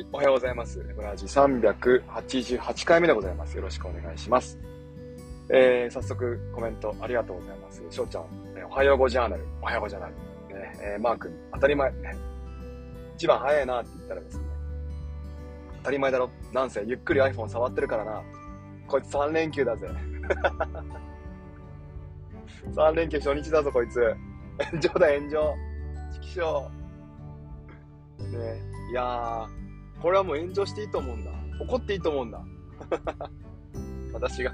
はい、おはようございます。ブラジ388回目でございます。よろしくお願いします。えー、早速コメントありがとうございます。翔ちゃん、えーおはようごジャーナル、おはようごジャーナル。ね、えー、マー君、当たり前、一番早いなって言ったらですね、当たり前だろ。なんせ、ゆっくり iPhone 触ってるからな。こいつ3連休だぜ。3連休初日だぞ、こいつ。炎上だ、炎上。チキショー。ねいやー、これはもう炎上していいと思うんだ。怒っていいと思うんだ。私が。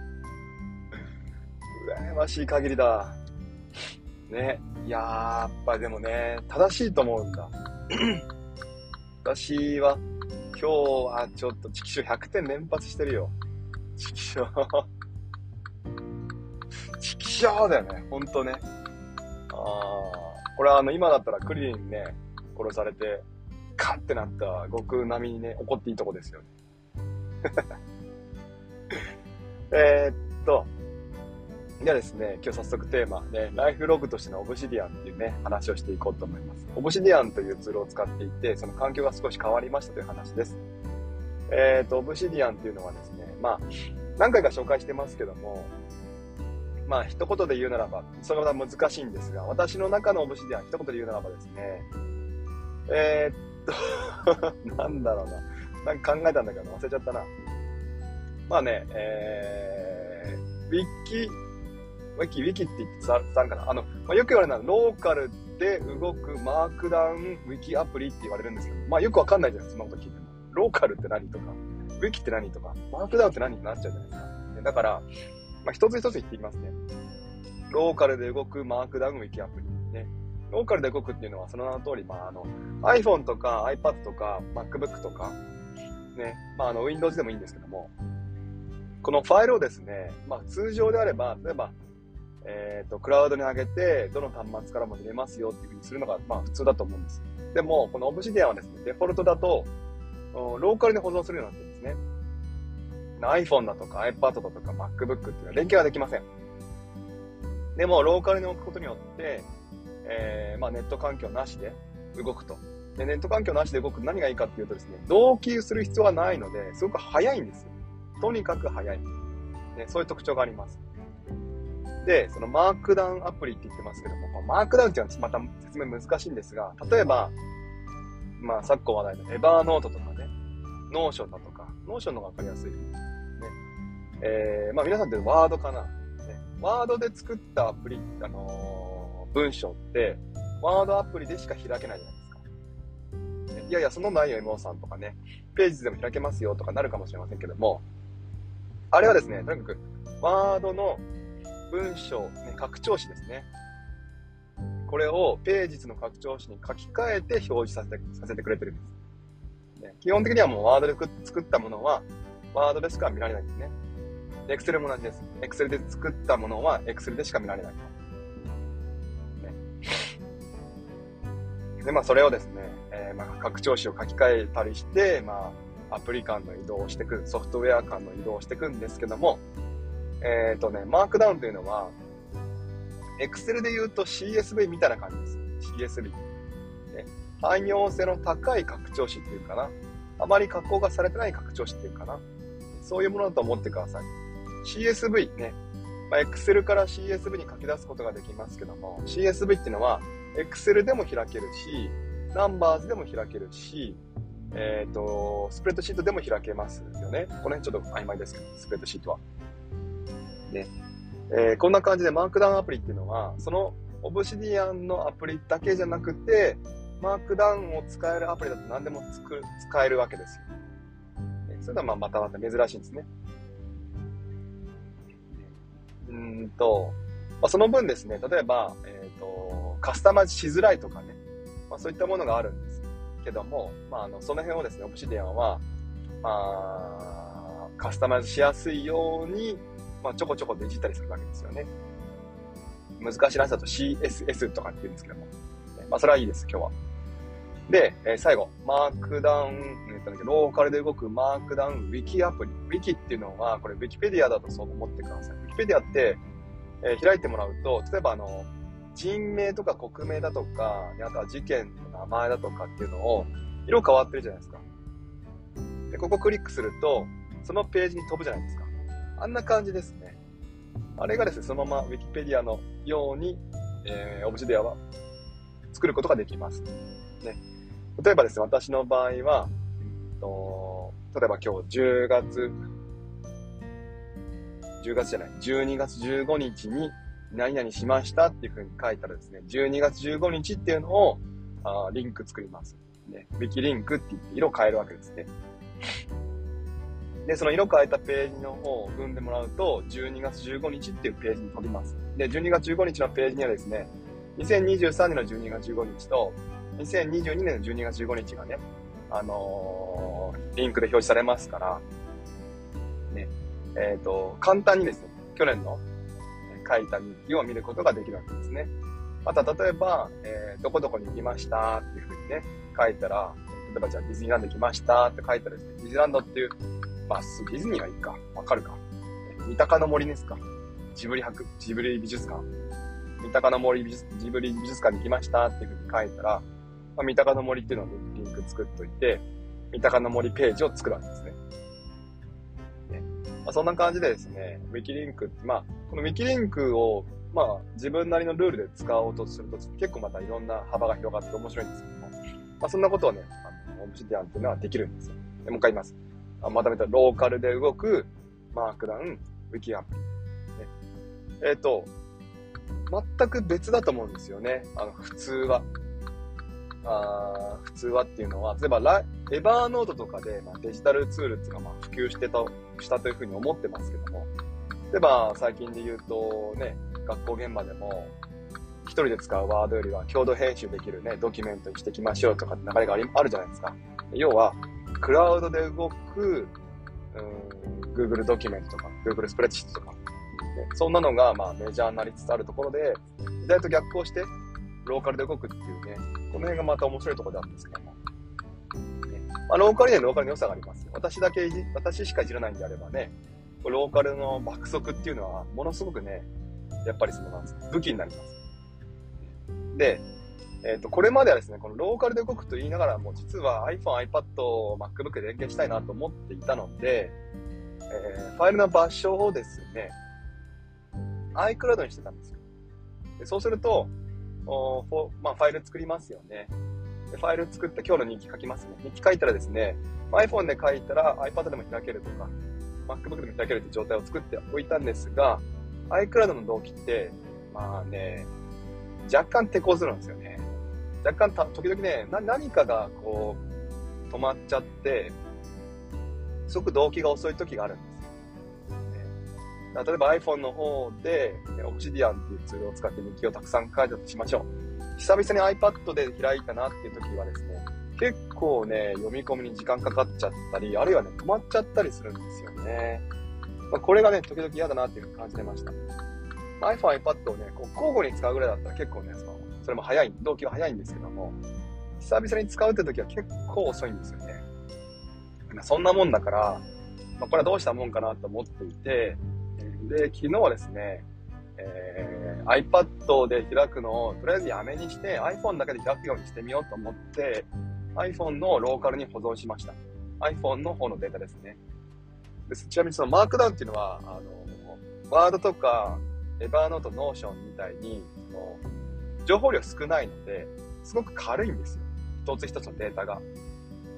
羨ましい限りだ。ね。や、っぱでもね、正しいと思うんだ。私は、今日はちょっとチキショー100点連発してるよ。チキショー。チキショーだよね、ほんとね。あー、これはあの、今だったらクリリンね、殺されて、カッてなった悟空並みにね、怒っていいとこですよね。えっと、ではですね、今日早速テーマ、ね、ライフログとしてのオブシディアンっていうね、話をしていこうと思います。オブシディアンというツールを使っていて、その環境が少し変わりましたという話です。えーっと、オブシディアンっていうのはですね、まあ、何回か紹介してますけども、まあ、一言で言うならば、それは難しいんですが、私の中のオブシディアン、一言で言うならばですね、えー、っ、なんだろうな。なんか考えたんだけど忘れちゃったな。まあね、えー、ウィキ、ウィキ、ウィキって言って伝わるかな。あの、まあ、よく言われるのは、ローカルで動くマークダウンウィキアプリって言われるんですけど、まあよくわかんないじゃないですか、そんなこと聞いても。ローカルって何とか、ウィキって何とか、マークダウンって何ってなっちゃうじゃないですか。だから、まあ一つ一つ言っていきますね。ローカルで動くマークダウンウィキアプリ。ね。ローカルで動くっていうのはその名の通り、まあ、あの iPhone とか iPad とか MacBook とか、ね、まあ、あの Windows でもいいんですけども、このファイルをですね、まあ、通常であれば、例えば、えっ、と、クラウドに上げて、どの端末からも見れますよっていうふうにするのが、まあ、普通だと思うんです。でも、この Obsidian はですね、デフォルトだと、ローカルに保存するようになってるんですね。iPhone だとか iPad だとか MacBook っていうのは連携はできません。でも、ローカルに置くことによって、えーまあ、ネット環境なしで動くと。で、ネット環境なしで動くと何がいいかっていうとですね、同期する必要がないので、すごく早いんですよ。とにかく早い。ね、そういう特徴があります。で、そのマークダウンアプリって言ってますけども、このマークダウンっていうのはまた説明難しいんですが、例えば、まあ、昨今話題の Evernote とかね、 Notion だとか、 Notion の方がわかりやすい。ね。えー、まあ皆さんって Word かな。ね、 Word で作ったアプリ、あのー文章って、 Word アプリでしか開けないじゃないですか。いやいや、そのないよ、MO さんとかね、 Pages でも開けますよとかなるかもしれませんけども、あれはですね、とにかく、 Word の文章、ね、拡張子ですね。これをページの拡張子に書き換えて表示させてさせてくれてるんです。ね、基本的にはもうワードで作ったものは、ワードでしか見られないんですね。エクセルも同じです。エクセルで作ったものはエクセルでしか見られない。で、まあ、それをですね、えーまあ、拡張子を書き換えたりして、まあ、アプリ間の移動をしていく、ソフトウェア間の移動をしていくんですけども、えっ、とね、マークダウンというのは、Excel で言うと CSV みたいな感じです。CSV。ね、汎用性の高い拡張子っていうかな。あまり加工がされてない拡張子っていうかな。そういうものだと思ってください。CSV ね。まあ、Excel から CSV に書き出すことができますけども、CSV っていうのは、Excel でも開けるし、Numbers でも開けるし、えっ、と、スプレッドシートでも開けますよね。この辺ちょっと曖昧ですけど、スプレッドシートは。ね。えーこんな感じでマークダウンアプリっていうのは、その Obsidian のアプリだけじゃなくて、マークダウンを使えるアプリだと何でもつく使えるわけですよ。それではまあまたまた珍しいんですね。うんと、まあ、その分ですね、例えば、えっ、と、カスタマイズしづらいとかね、まあ、そういったものがあるんですけども、まあ、あの、その辺をですね、オプシディアンは、まあ、カスタマイズしやすいように、まあ、ちょこちょこでいじったりするわけですよね。難しい話だと CSS とかって言うんですけども、まあ、それはいいです、今日は。で、えー最後、マークダウン、えっとローカルで動くマークダウンウィキアプリ。ウィキっていうのは、これウィキペディアだとそう思ってください。ウィキペディアって、えー開いてもらうと、例えばあの、人名とか国名だとか、あとは事件の名前だとかっていうのを、色変わってるじゃないですか。で、ここクリックすると、そのページに飛ぶじゃないですか。あんな感じですね。あれがですね、そのまま Wikipedia のように、えー、オブジェディアは作ることができます。ね。例えばですね、私の場合は、と例えば今日10月、10月じゃない、12月15日に何々しましたっていう風に書いたらですね、12月15日っていうのをあリンク作ります。ね、ウィキリンクって言って色変えるわけですね。で、その色変えたページの方を踏んでもらうと、12月15日っていうページに飛びます。で、12月15日のページにはですね、2023年の12月15日と、2022年の12月15日がね、あのー、リンクで表示されますから、ね、えっ、ー、と、簡単にですね、去年の書いた日記を見ることができるわけですね。また、例えば、えー、どこどこに行きましたっていうふうにね、書いたら、例えばじゃあディズニーランド行きましたって書いたらですね、ディズニーランドっていう、まあ、ディズニーがいいか、わかるか。三鷹の森ですか。ジブリ博、ジブリ美術館。三鷹の森美術、ジブリ美術館に行きましたっていうふうに書いたら、まあ、三鷹の森っていうのをリンク作っといて、三鷹の森ページを作るわけですね。ねまあ、そんな感じでですね、ウィキリンクって、まあ、このウィキリンクを、まあ、自分なりのルールで使おうとすると、結構またいろんな幅が広がって面白いんですけども、まあ、そんなことをね、あの、オブシディアンっていうのはできるんですよ。でもう一回言います。あまとめたローカルで動く、マークダウン、ウィキアンプ。ね、えっ、ー、と、全く別だと思うんですよね。あの、普通は。あ普通はっていうのは、例えばラ、エバーノートとかで、まあ、デジタルツールっていうのがまあ普及してた、したというふうに思ってますけども、例えば最近で言うとね、学校現場でも、一人で使うワードよりは共同編集できるね、ドキュメントにしていきましょうとかって流れがありあるじゃないですか。要は、クラウドで動く、うん、Google ドキュメントとか、Google スプレッドシートとか、ね、そんなのがまあメジャーになりつつあるところで、時代と逆行して、ローカルで動くっていうね、この辺がまた面白いところなんですけども。ねまあ、ローカルにはローカルの良さがあります。私だけ、私しかいじらないんであればね、ローカルの爆速っていうのは、ものすごくね、やっぱりその、なん武器になります。で、えっ、ー、と、これまではですね、このローカルで動くと言いながらも、実は iPhone、iPad、MacBook で連携したいなと思っていたので、えー、ファイルの場所をですね、iCloud にしてたんですよ。でそうすると、おフまあ、ファイル作りますよね。でファイル作って今日の日記書きますね。日記書いたらですね、iPhone で書いたら iPad でも開けるとか、MacBook でも開けるって状態を作っておいたんですが、iCloud の同期って、まあね、若干手こずるんですよね。若干た、時々ね、何かがこう、止まっちゃって、すごく動機が遅い時があるんです例えば iPhone の方で、Obsidian っていうツールを使って日記をたくさん書いたとしましょう。久々に iPad で開いたなっていう時はですね、結構ね、読み込みに時間かかっちゃったり、あるいはね、止まっちゃったりするんですよね。まあ、これがね、時々嫌だなっていうふうに感じてました。iPhone、iPad をね、こう交互に使うぐらいだったら結構ね、そのそれも早い、動機は早いんですけども、久々に使うって時は結構遅いんですよね。そんなもんだから、まあ、これはどうしたもんかなと思っていて、で、昨日はですね、えー、iPad で開くのをとりあえずやめにして iPhone だけで開くようにしてみようと思って iPhone のローカルに保存しました。iPhone の方のデータですね。でちなみにそのマークダウンっていうのは、あの、 Word とか Evernote、Notion みたいに、その情報量少ないので、すごく軽いんですよ。一つ一つのデータが。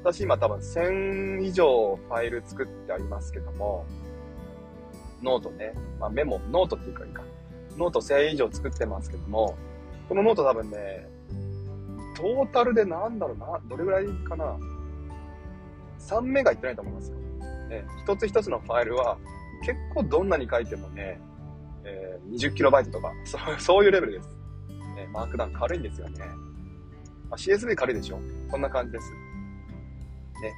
私今多分1000以上ファイル作ってありますけども、ノートね、まあ、メモ、ノートっていうかいいか。ノート1000以上作ってますけども、このノート多分ね、トータルでなんだろうな、どれぐらいかな。3メガいってないと思いますよ。ね、一つ一つのファイルは結構どんなに書いてもね、えー、20キロバイトとか、そうそういうレベルです。ね、マークダウン軽いんですよね。まあ、CSV 軽いでしょこんな感じです。ね。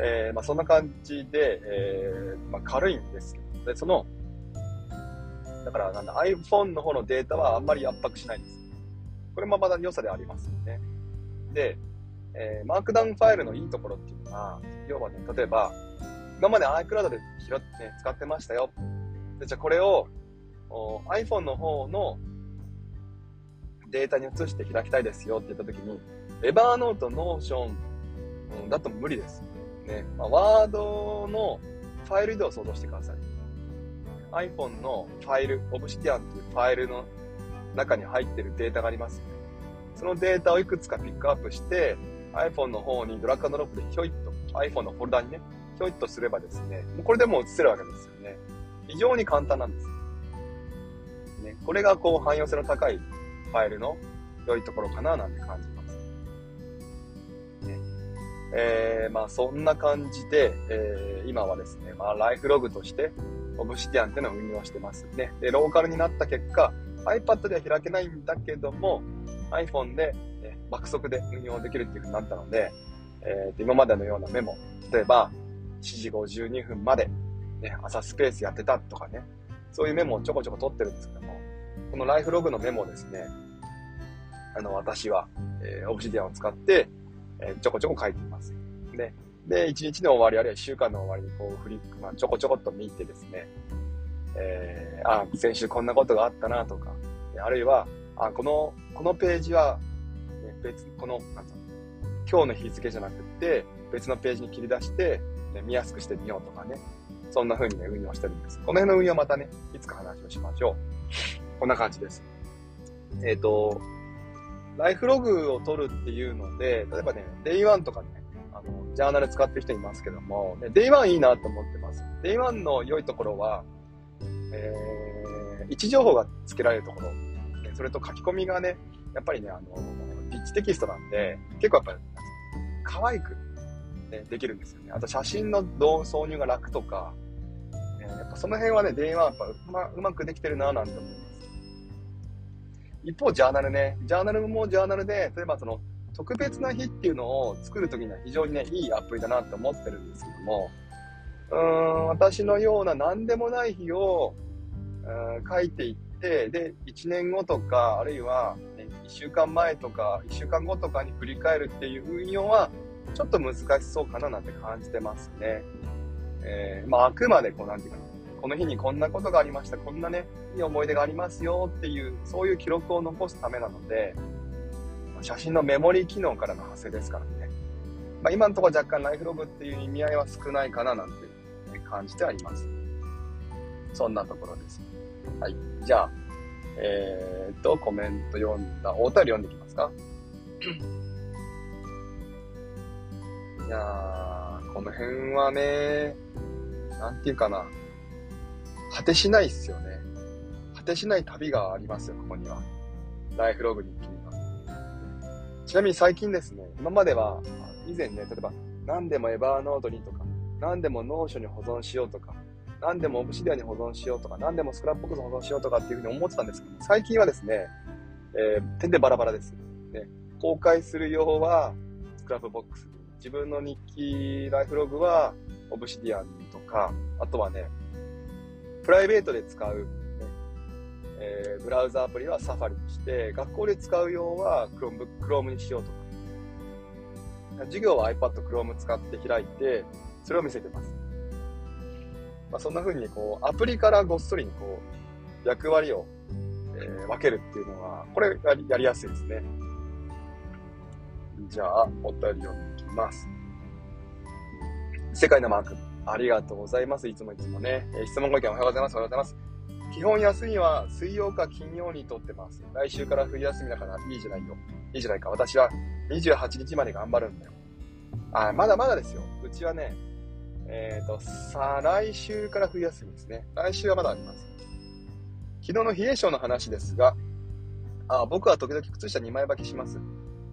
えー、まあ、そんな感じで、えー、まあ、軽いんですけで、その、だからなんだ、iPhone の方のデータはあんまり圧迫しないんです。これもまだ良さでありますよね。で、えー、マークダウンファイルのいいところっていうのは、要はね、例えば、今まで iCloud で拾って、ね、使ってましたよ。でじゃあこれを iPhone の方のデータに移して開きたいですよって言ったときに、 Evernote、Notion うんだと無理です。ね、まあ、 Word のファイル移動を想像してください。iPhone のファイル、Obsidian というファイルの中に入ってるデータがありますよね。そのデータをいくつかピックアップして、iPhone の方にドラッグドロップでひょいっと、iPhone のフォルダにね、ひょいっとすればですね、もうこれでもう映せるわけですよね。非常に簡単なんです。ね、これがこう汎用性の高いファイルの良いところかななんて感じます。ねえー、まあそんな感じで、えー、今はですね、まあライフログとして Obsidian っていうのを運用してますね。で、ローカルになった結果、iPad では開けないんだけども、iPhone で、ね、爆速で運用できるっていう風になったので、えー、今までのようなメモ、例えば、7時52分まで、ね、朝スペースやってたとかね、そういうメモをちょこちょこ取ってるんですけども、このライフログのメモですね、あの、私は、えー、オブシディアンを使って、えー、ちょこちょこ書いています。で、で、1日の終わり、あるいは1週間の終わりにこう、フリック、まあ、ちょこちょこっと見てですね、えー、あ、先週こんなことがあったなとか、あるいは、あ、この、このページは、ね、別、この、なんつうの今日の日付じゃなくて、別のページに切り出して、ね、見やすくしてみようとかね、そんな風にね、運用してるんです。この辺の運用またね、いつか話をしましょう。こんな感じです。えっ、ー、と、ライフログを取るっていうので、例えばね、Day1 とかね、ジャーナル使ってる人いますけども、ね、Day1 いいなと思ってます。Day1 の良いところは、えー、位置情報が付けられるところ、それと書き込みがね、やっぱりね、あの、リッチテキストなんで、結構やっぱり、可愛く、ね、できるんですよね。あと写真の挿入が楽とか、えー、やっぱその辺はね、電話はやっぱうまうまくできてるなぁなんて思います。一方、ジャーナルね、ジャーナルもジャーナルで、例えばその、特別な日っていうのを作るときには非常にね、いいアプリだなって思ってるんですけども、うーん、私のような何でもない日を、うん書いていって、で、1年後とか、あるいは、ね、1週間前とか、1週間後とかに振り返るっていう運用は、ちょっと難しそうかななんて感じてますね。えー、まあ、あくまでこう、なんていうかな、この日にこんなことがありました、こんなね、いい思い出がありますよっていう、そういう記録を残すためなので、写真のメモリー機能からの派生ですからね。まあ、今のところ若干ライフログっていう意味合いは少ないかななんて感じてはいます。そんなところです。はい。じゃあ、えー、っと、コメント読んだ、お便り読んでいきますか。いやー、この辺はね、なんていうかな、果てしないっすよね。果てしない旅がありますよ、ここには。ライフログには。ちなみに最近ですね、今までは、以前ね、例えば、何でも Evernote にとか、何でも Notion に保存しようとか、何でも Obsidian に保存しようとか、何でも Scrapbox 保存しようとかっていうふうに思ってたんですけど、最近はですね、えー、てんでバラバラです。ね、公開する用は Scrapbox。自分の日記、ライフログは Obsidian とか、あとはね、プライベートで使う、えー、ブラウザアプリはサファリにして、学校で使う用は Chrome, Chrome にしようとか。授業は iPad、Chrome 使って開いて、それを見せてます。まあ、そんな風にこう、アプリからごっそりにこう、役割を、えー、分けるっていうのは、これやりやりやすいですね。じゃあ、お便り読んでいきます。世界のマーク、ありがとうございます。いつもいつもね。えー、質問ご意見おはようございます。おはようございます。基本休みは水曜か金曜にとってます。来週から冬休みだからいいじゃないよ。いいじゃないか。私は28日まで頑張るんだよ。あ、まだまだですよ。うちはね、えっ、ー、と、さあ、来週から冬休みですね。来週はまだあります。昨日の冷え性の話ですが、あ僕は時々靴下2枚履きします。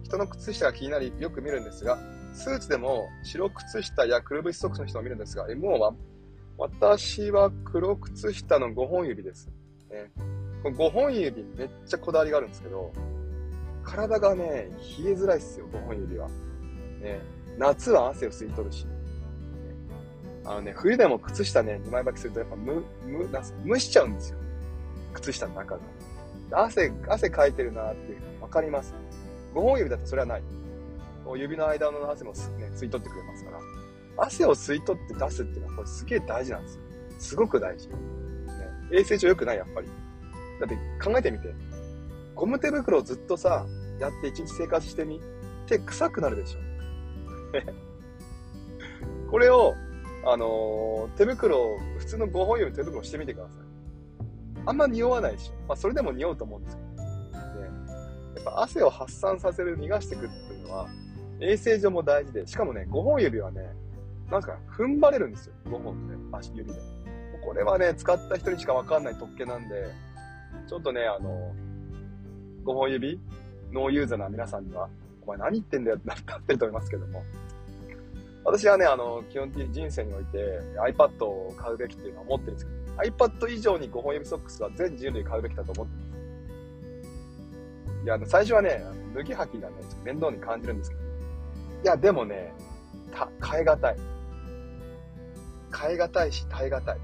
人の靴下が気になりよく見るんですが、スーツでも白靴下やくるぶしソックスの人を見るんですが、MO は私は黒靴下の5本指です。ね、この5本指めっちゃこだわりがあるんですけど、体がね、冷えづらいっすよ、5本指は。ね、夏は汗を吸い取るし。あのね、冬でも靴下ね、2枚履きするとやっぱむ、む、蒸しちゃうんですよ。靴下の中が。汗、汗かいてるなってわかります。5本指だとそれはない。指の間の汗も、ね、吸い取ってくれますから。汗を吸い取って出すっていうのはこれすげえ大事なんですよ。すごく大事。ね、衛生上良くない、やっぱり。だって考えてみて。ゴム手袋をずっとさ、やって一日生活してみ。手臭くなるでしょ。これを、あのー、手袋、普通の5本指の手袋をしてみてください。あんま匂わないでしょ。まあ、それでも匂うと思うんですけど。ね、やっぱ汗を発散させる、逃がしていくっていうのは、衛生上も大事で、しかもね、5本指はね、なんか踏ん張れるんですよ。5本で、足指で。これはね、使った人にしかわかんない特権なんで、ちょっとね、あの、5本指、ノーユーザーな皆さんには、お前何言ってんだよってなってると思いますけども。私はね、あの、基本的に人生において iPad を買うべきっていうのは思ってるんですけど、iPad 以上に5本指ソックスは全人類買うべきだと思ってます。いや、最初はね、脱ぎ履きがね、面倒に感じるんですけど、いや、でもね、た、変え難い。変え難いし、耐え難い。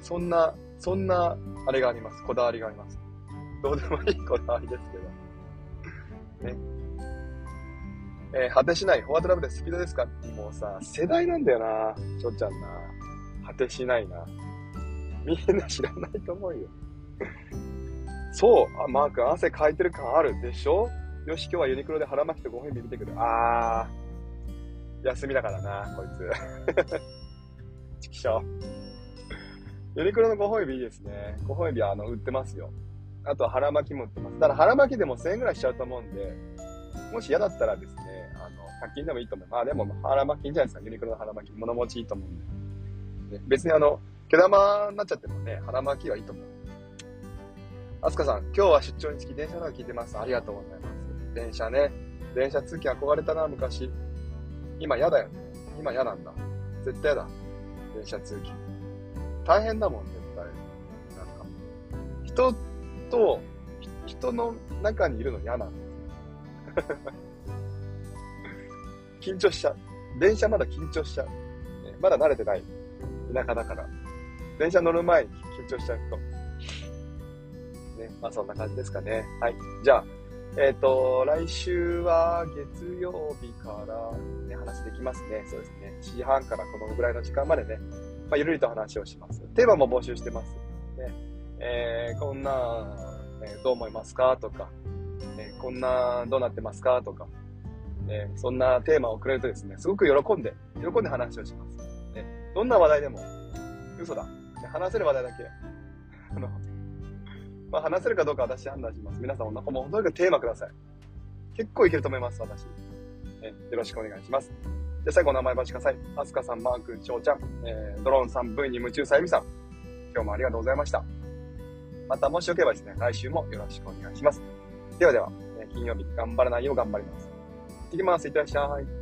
そんな、そんな、あれがあります。こだわりがあります。どうでもいいこだわりですけど。ね。えー、果てしない、フォワードラブでスピードですか？もうさ、世代なんだよな、ちょっちゃんな。果てしないな。みんな知らないと思うよ。そう、あマー君汗かいてる感あるでしょ？よし、今日はユニクロで腹巻きと5本指見てくる。あー、休みだからな、こいつ。ちくしょう。ユニクロの5本指いいですね。5本指はあの売ってますよ。あと腹巻きも売ってます。ただ腹巻きでも1000円ぐらいしちゃうと思うんで、もし嫌だったらですね、あの、100均でもいいと思う。まあでも腹巻きいいんじゃないですか。ユニクロの腹巻き。物持ちいいと思うんで。ね、別にあの、毛玉になっちゃってもね、腹巻きはいいと思う。あすかさん、今日は出張につき電車の中聞いてます。ありがとうございます。電車ね。電車通勤憧れたな、昔。今嫌だよね。今嫌なんだ。絶対嫌だ。電車通勤。大変だもん、絶対。なんか。人と、人の中にいるの嫌なんです。緊張しちゃう。電車まだ緊張しちゃう。ね、まだ慣れてない。田舎だから。電車乗る前に緊張しちゃうと。ね、まあそんな感じですかね。はい。じゃあ、えっ、ー、と、来週は月曜日から、ね、話できますね。そうですね。7時半からこのぐらいの時間までね、まあ、ゆるりと話をします。テーマも募集してます。ね、えー、こんな、えー、どう思いますかとか、えこんな、どうなってますかとか、えそんなテーマをくれるとですね、すごく喜んで、喜んで話をします。ね、どんな話題でも、嘘だ。話せる話題だけ、あの、まあ、話せるかどうか私判断します。皆さん、もうとにかくテーマください。結構いけると思います、私。えよろしくお願いします。じゃ最後お名前ばしください。アスカさん、マーク、翔ちゃん、えー、ドローンさん、V に夢中さゆみさん。今日もありがとうございました。また、もしよければですね、来週もよろしくお願いします。ではでは、え金曜日、頑張らないよう頑張ります。行ってきます。いってらっしゃい。